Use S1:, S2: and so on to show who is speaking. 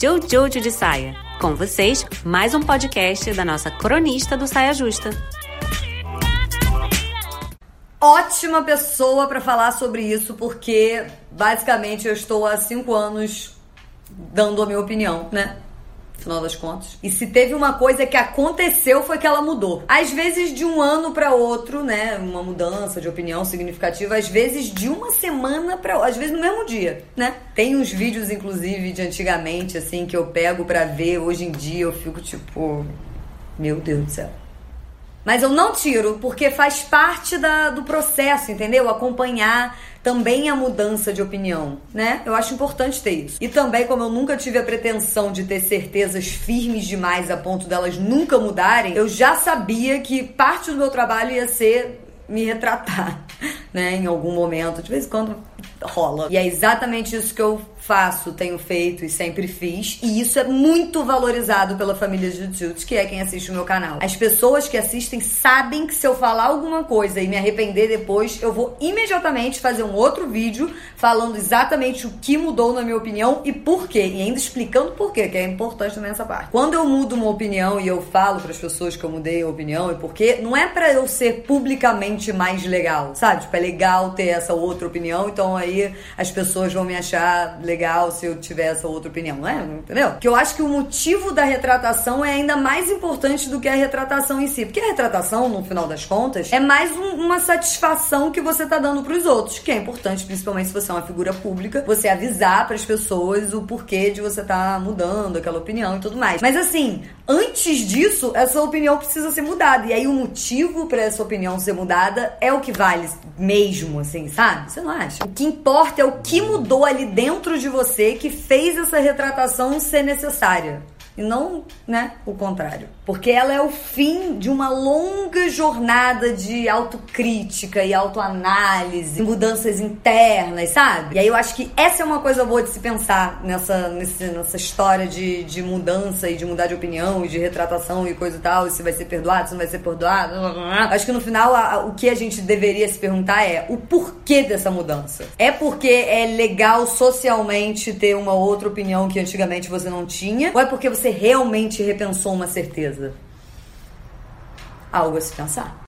S1: Jojo de Saia. Com vocês, mais um podcast da nossa cronista do Saia Justa.
S2: Ótima pessoa para falar sobre isso, porque basicamente eu estou há cinco anos dando a minha opinião, né? Afinal das contas. E se teve uma coisa que aconteceu foi que ela mudou. Às vezes de um ano para outro, né? Uma mudança de opinião significativa. Às vezes de uma semana para às vezes no mesmo dia, né? Tem uns vídeos inclusive de antigamente assim que eu pego para ver. Hoje em dia eu fico tipo, meu Deus do céu. Mas eu não tiro, porque faz parte da, do processo, entendeu? Acompanhar também a mudança de opinião, né? Eu acho importante ter isso. E também, como eu nunca tive a pretensão de ter certezas firmes demais a ponto delas nunca mudarem, eu já sabia que parte do meu trabalho ia ser me retratar, né? Em algum momento. De vez em quando rola. E é exatamente isso que eu faço, tenho feito e sempre fiz. E isso é muito valorizado pela família Jujutsu, que é quem assiste o meu canal. As pessoas que assistem sabem que se eu falar alguma coisa e me arrepender depois, eu vou imediatamente fazer um outro vídeo falando exatamente o que mudou na minha opinião e por quê. E ainda explicando por quê, que é importante também essa parte. Quando eu mudo uma opinião e eu falo para as pessoas que eu mudei a opinião e por quê, não é para eu ser publicamente mais legal, sabe? Tipo, é legal ter essa outra opinião, então aí as pessoas vão me achar legal se eu tiver essa outra opinião, não é? Entendeu? Que eu acho que o motivo da retratação é ainda mais importante do que a retratação em si. Porque a retratação, no final das contas, é mais um, uma satisfação que você tá dando pros outros, que é importante, principalmente se você é uma figura pública, você avisar para as pessoas o porquê de você tá mudando aquela opinião e tudo mais. Mas assim, antes disso, essa opinião precisa ser mudada. E aí o motivo para essa opinião ser mudada é o que vale mesmo, assim, sabe? Você não acha? O que importa é o que mudou ali dentro de você que fez essa retratação ser necessária e não, né, o contrário. Porque ela é o fim de uma longa jornada de autocrítica e autoanálise, mudanças internas, sabe? E aí eu acho que essa é uma coisa boa de se pensar nessa, nessa história de, de mudança e de mudar de opinião e de retratação e coisa e tal, e se vai ser perdoado, se não vai ser perdoado. Acho que no final a, a, o que a gente deveria se perguntar é o porquê dessa mudança. É porque é legal socialmente ter uma outra opinião que antigamente você não tinha? Ou é porque realmente repensou uma certeza? Algo a se pensar.